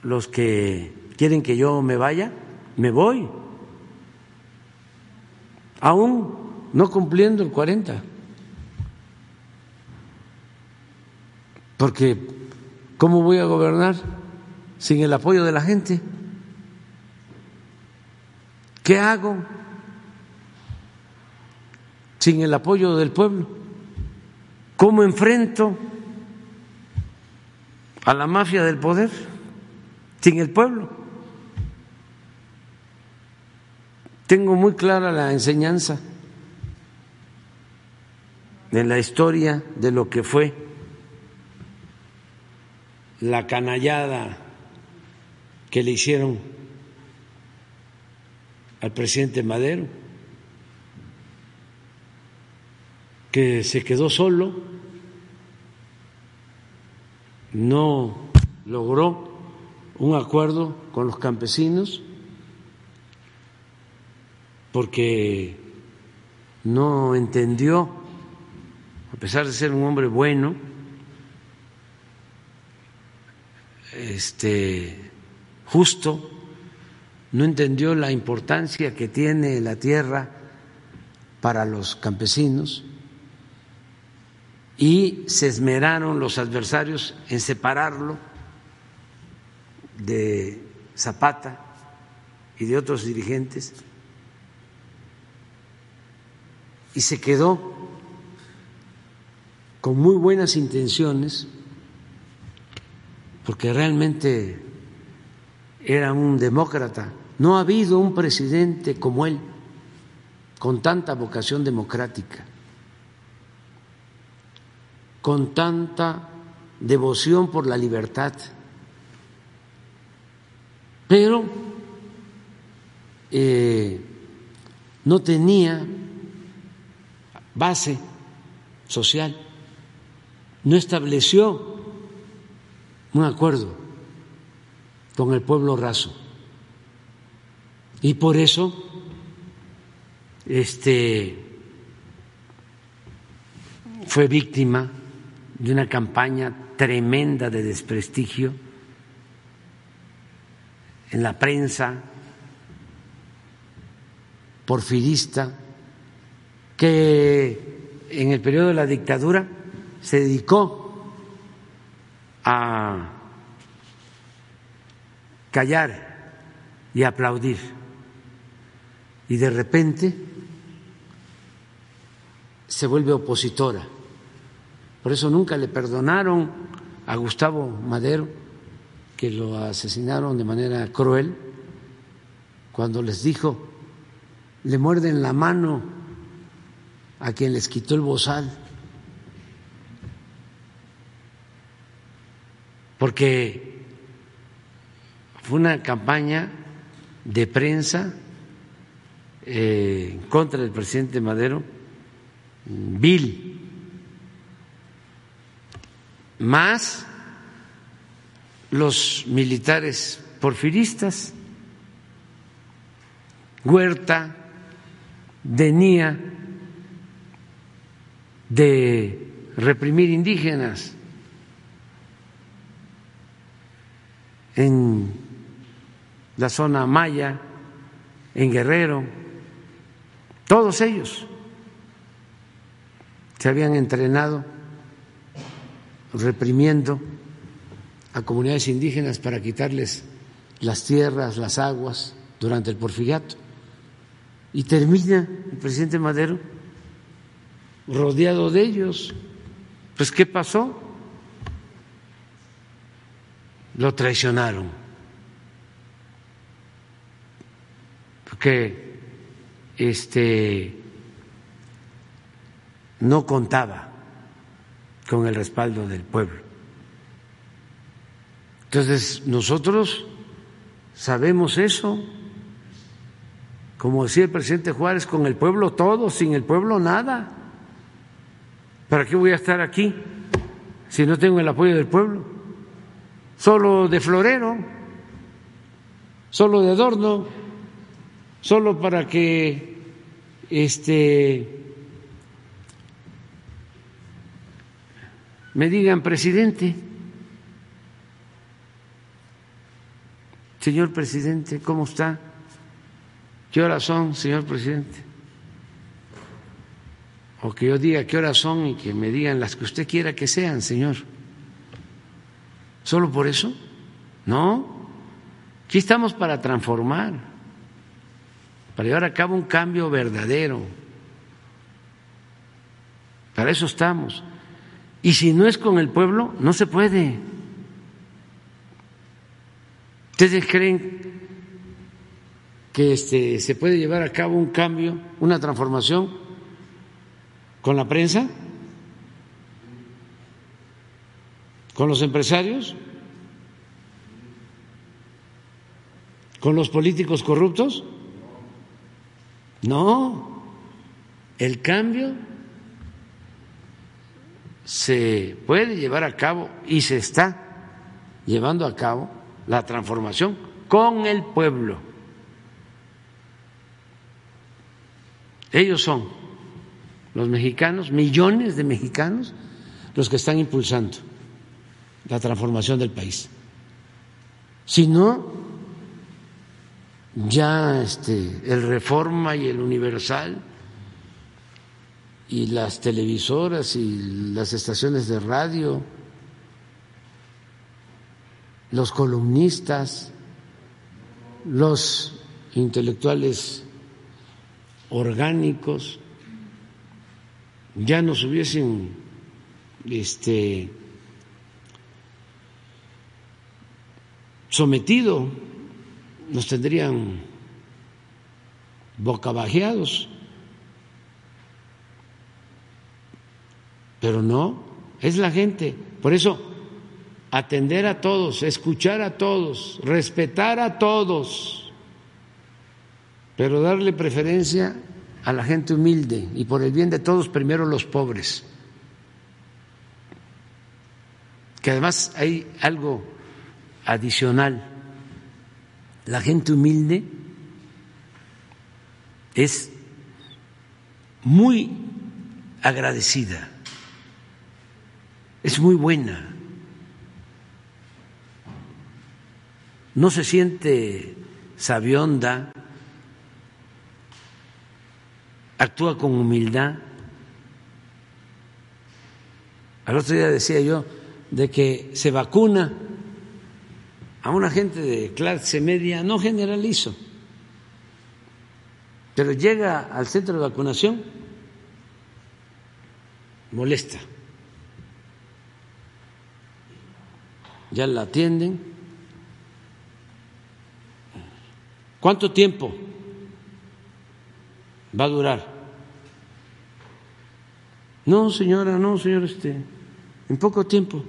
los que quieren que yo me vaya, me voy, aún no cumpliendo el 40. Porque ¿cómo voy a gobernar sin el apoyo de la gente? ¿Qué hago? sin el apoyo del pueblo? ¿Cómo enfrento a la mafia del poder sin el pueblo? Tengo muy clara la enseñanza en la historia de lo que fue la canallada que le hicieron al presidente Madero, que se quedó solo, no logró un acuerdo con los campesinos porque no entendió, a pesar de ser un hombre bueno, este justo, no entendió la importancia que tiene la tierra para los campesinos y se esmeraron los adversarios en separarlo de Zapata y de otros dirigentes y se quedó con muy buenas intenciones porque realmente era un demócrata. No ha habido un presidente como él, con tanta vocación democrática, con tanta devoción por la libertad. Pero eh, no tenía base social, no estableció un acuerdo con el pueblo raso. Y por eso este fue víctima de una campaña tremenda de desprestigio en la prensa porfirista que en el periodo de la dictadura se dedicó a callar y aplaudir. Y de repente se vuelve opositora. Por eso nunca le perdonaron a Gustavo Madero que lo asesinaron de manera cruel cuando les dijo, le muerden la mano a quien les quitó el bozal, porque fue una campaña de prensa eh, contra el presidente Madero, vil, más los militares porfiristas, Huerta, Denía, de reprimir indígenas en la zona maya, en Guerrero, todos ellos se habían entrenado reprimiendo a comunidades indígenas para quitarles las tierras, las aguas durante el porfiriato. Y termina el presidente Madero rodeado de ellos. Pues ¿qué pasó? Lo traicionaron. Porque este no contaba con el respaldo del pueblo. Entonces, nosotros sabemos eso. Como decía el presidente Juárez, con el pueblo todo, sin el pueblo nada. ¿Para qué voy a estar aquí si no tengo el apoyo del pueblo? Solo de florero, solo de adorno, solo para que este me digan presidente. Señor presidente, ¿cómo está? ¿Qué horas son, señor presidente? o que yo diga qué horas son y que me digan las que usted quiera que sean, Señor. ¿Solo por eso? No. Aquí estamos para transformar, para llevar a cabo un cambio verdadero. Para eso estamos. Y si no es con el pueblo, no se puede. ¿Ustedes creen que este, se puede llevar a cabo un cambio, una transformación ¿Con la prensa? ¿Con los empresarios? ¿Con los políticos corruptos? No, el cambio se puede llevar a cabo y se está llevando a cabo la transformación con el pueblo. Ellos son los mexicanos, millones de mexicanos, los que están impulsando la transformación del país. Si no, ya este, el Reforma y el Universal y las televisoras y las estaciones de radio, los columnistas, los intelectuales orgánicos, ya nos hubiesen este, sometido, nos tendrían bocabajeados. Pero no, es la gente. Por eso, atender a todos, escuchar a todos, respetar a todos, pero darle preferencia a la gente humilde y por el bien de todos, primero los pobres. Que además hay algo adicional. La gente humilde es muy agradecida, es muy buena, no se siente sabionda, actúa con humildad. Al otro día decía yo de que se vacuna a una gente de clase media, no generalizo, pero llega al centro de vacunación, molesta. Ya la atienden. ¿Cuánto tiempo va a durar? No, señora, no, señor, este, en poco tiempo.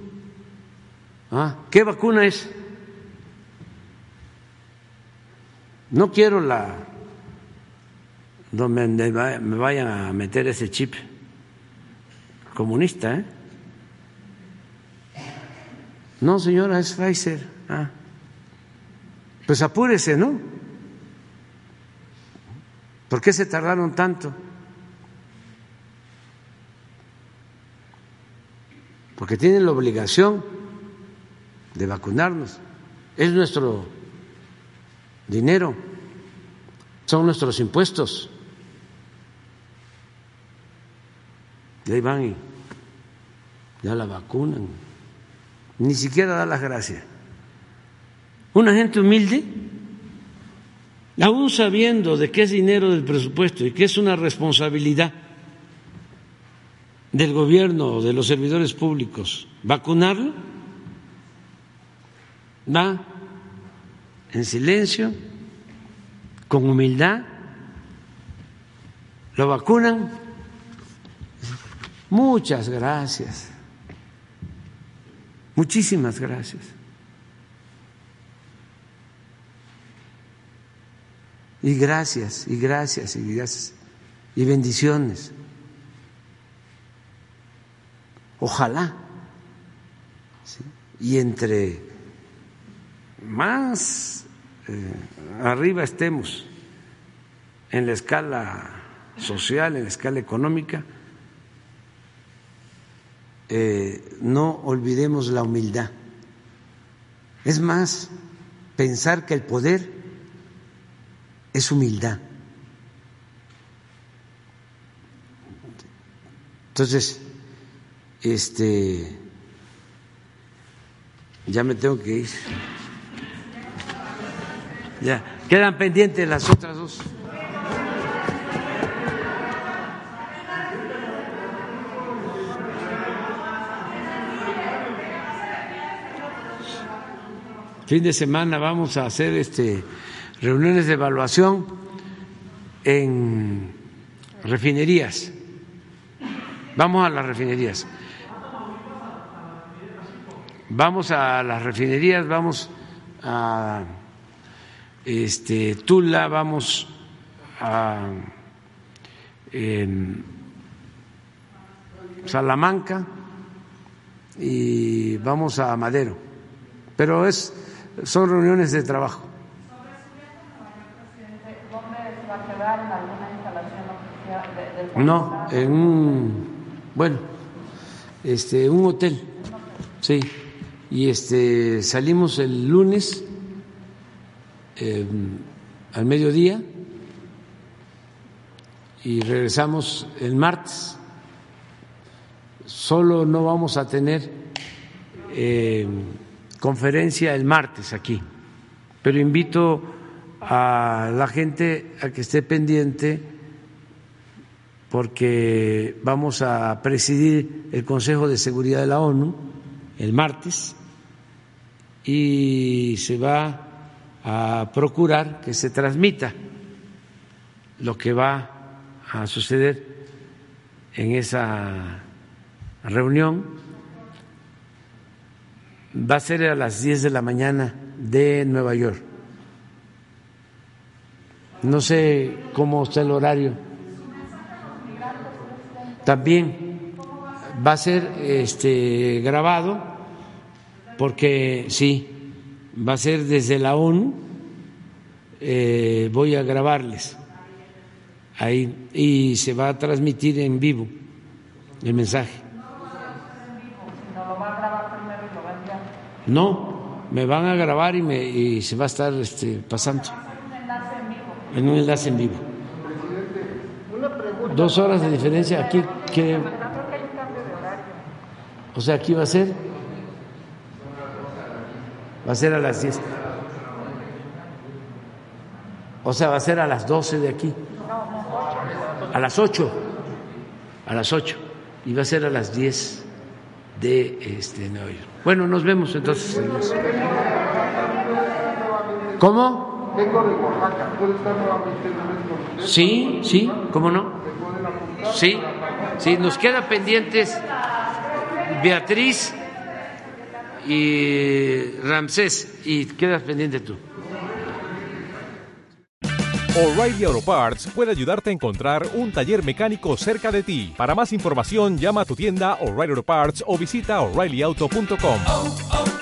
Ah, ¿qué vacuna es? No quiero la donde me vayan a meter ese chip comunista, ¿eh? No, señora, es Pfizer. Ah. Pues apúrese, ¿no? ¿Por qué se tardaron tanto? Porque tienen la obligación de vacunarnos. Es nuestro dinero, son nuestros impuestos. Y ahí van y ya la vacunan. Ni siquiera da las gracias. Una gente humilde, aún sabiendo de que es dinero del presupuesto y que es una responsabilidad del gobierno de los servidores públicos vacunarlo, va en silencio, con humildad, lo vacunan. Muchas gracias. Muchísimas gracias. Y gracias, y gracias, y gracias. Y bendiciones. Ojalá. Y entre más arriba estemos en la escala social, en la escala económica, eh, no olvidemos la humildad. Es más, pensar que el poder es humildad. Entonces, este, ya me tengo que ir. Ya, quedan pendientes las otras dos. Fin de semana vamos a hacer este reuniones de evaluación en refinerías. Vamos a las refinerías. Vamos a las refinerías, vamos a este, Tula, vamos a en Salamanca y vamos a Madero. Pero es, son reuniones de trabajo. No, en un, bueno, este, un hotel, sí. Y este, salimos el lunes em, al mediodía y regresamos el martes. Solo no vamos a tener em, conferencia el martes aquí, pero invito a la gente a que esté pendiente porque vamos a presidir el Consejo de Seguridad de la ONU el martes y se va a procurar que se transmita lo que va a suceder en esa reunión. Va a ser a las 10 de la mañana de Nueva York. No sé cómo está el horario también va a ser este, grabado porque sí, va a ser desde la ONU, eh, voy a grabarles ahí y se va a transmitir en vivo el mensaje. No, me van a grabar y, me, y se va a estar este, pasando. En un enlace en vivo dos horas de diferencia. Aquí, que, o sea, aquí va a ser, va a ser a las 10. O sea, va a ser a las 12 de aquí. A las 8. A las 8. Y va a ser a las 10 de este, Nueva York. Bueno, nos vemos entonces. ¿Cómo? Vengo de Oaxaca. ¿Puede estar nuevamente en Sí, sí, ¿cómo no? Sí, sí, nos queda pendientes Beatriz y Ramsés y quedas pendiente tú. O'Reilly Auto Parts puede ayudarte a encontrar un taller mecánico cerca de ti. Para más información, llama a tu tienda O'Reilly Auto Parts o visita oreillyauto.com.